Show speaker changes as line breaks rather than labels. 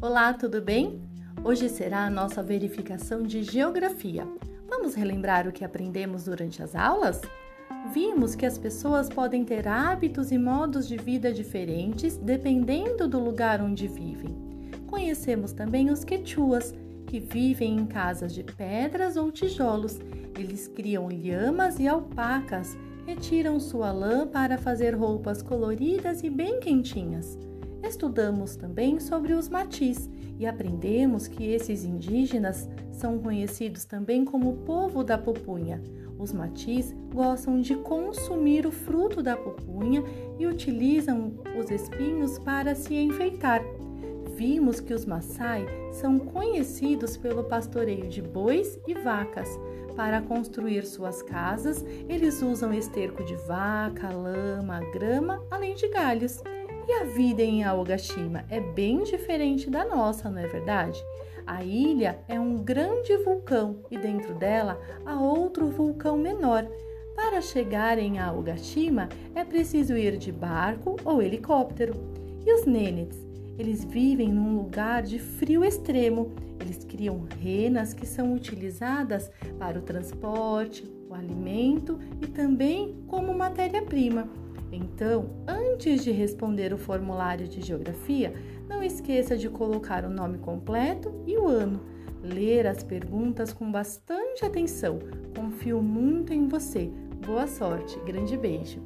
Olá, tudo bem? Hoje será a nossa verificação de geografia. Vamos relembrar o que aprendemos durante as aulas? Vimos que as pessoas podem ter hábitos e modos de vida diferentes dependendo do lugar onde vivem. Conhecemos também os quechuas, que vivem em casas de pedras ou tijolos. Eles criam lhamas e alpacas retiram sua lã para fazer roupas coloridas e bem quentinhas. Estudamos também sobre os matis e aprendemos que esses indígenas são conhecidos também como povo da pupunha. Os matis gostam de consumir o fruto da pupunha e utilizam os espinhos para se enfeitar. Vimos que os Maasai são conhecidos pelo pastoreio de bois e vacas. Para construir suas casas, eles usam esterco de vaca, lama, grama, além de galhos. E a vida em Aogashima é bem diferente da nossa, não é verdade? A ilha é um grande vulcão e dentro dela há outro vulcão menor. Para chegar em Aogashima é preciso ir de barco ou helicóptero. E os Nenets? Eles vivem num lugar de frio extremo. Eles criam renas que são utilizadas para o transporte, o alimento e também como matéria-prima. Então, antes de responder o formulário de geografia, não esqueça de colocar o nome completo e o ano. Ler as perguntas com bastante atenção. Confio muito em você. Boa sorte. Grande beijo.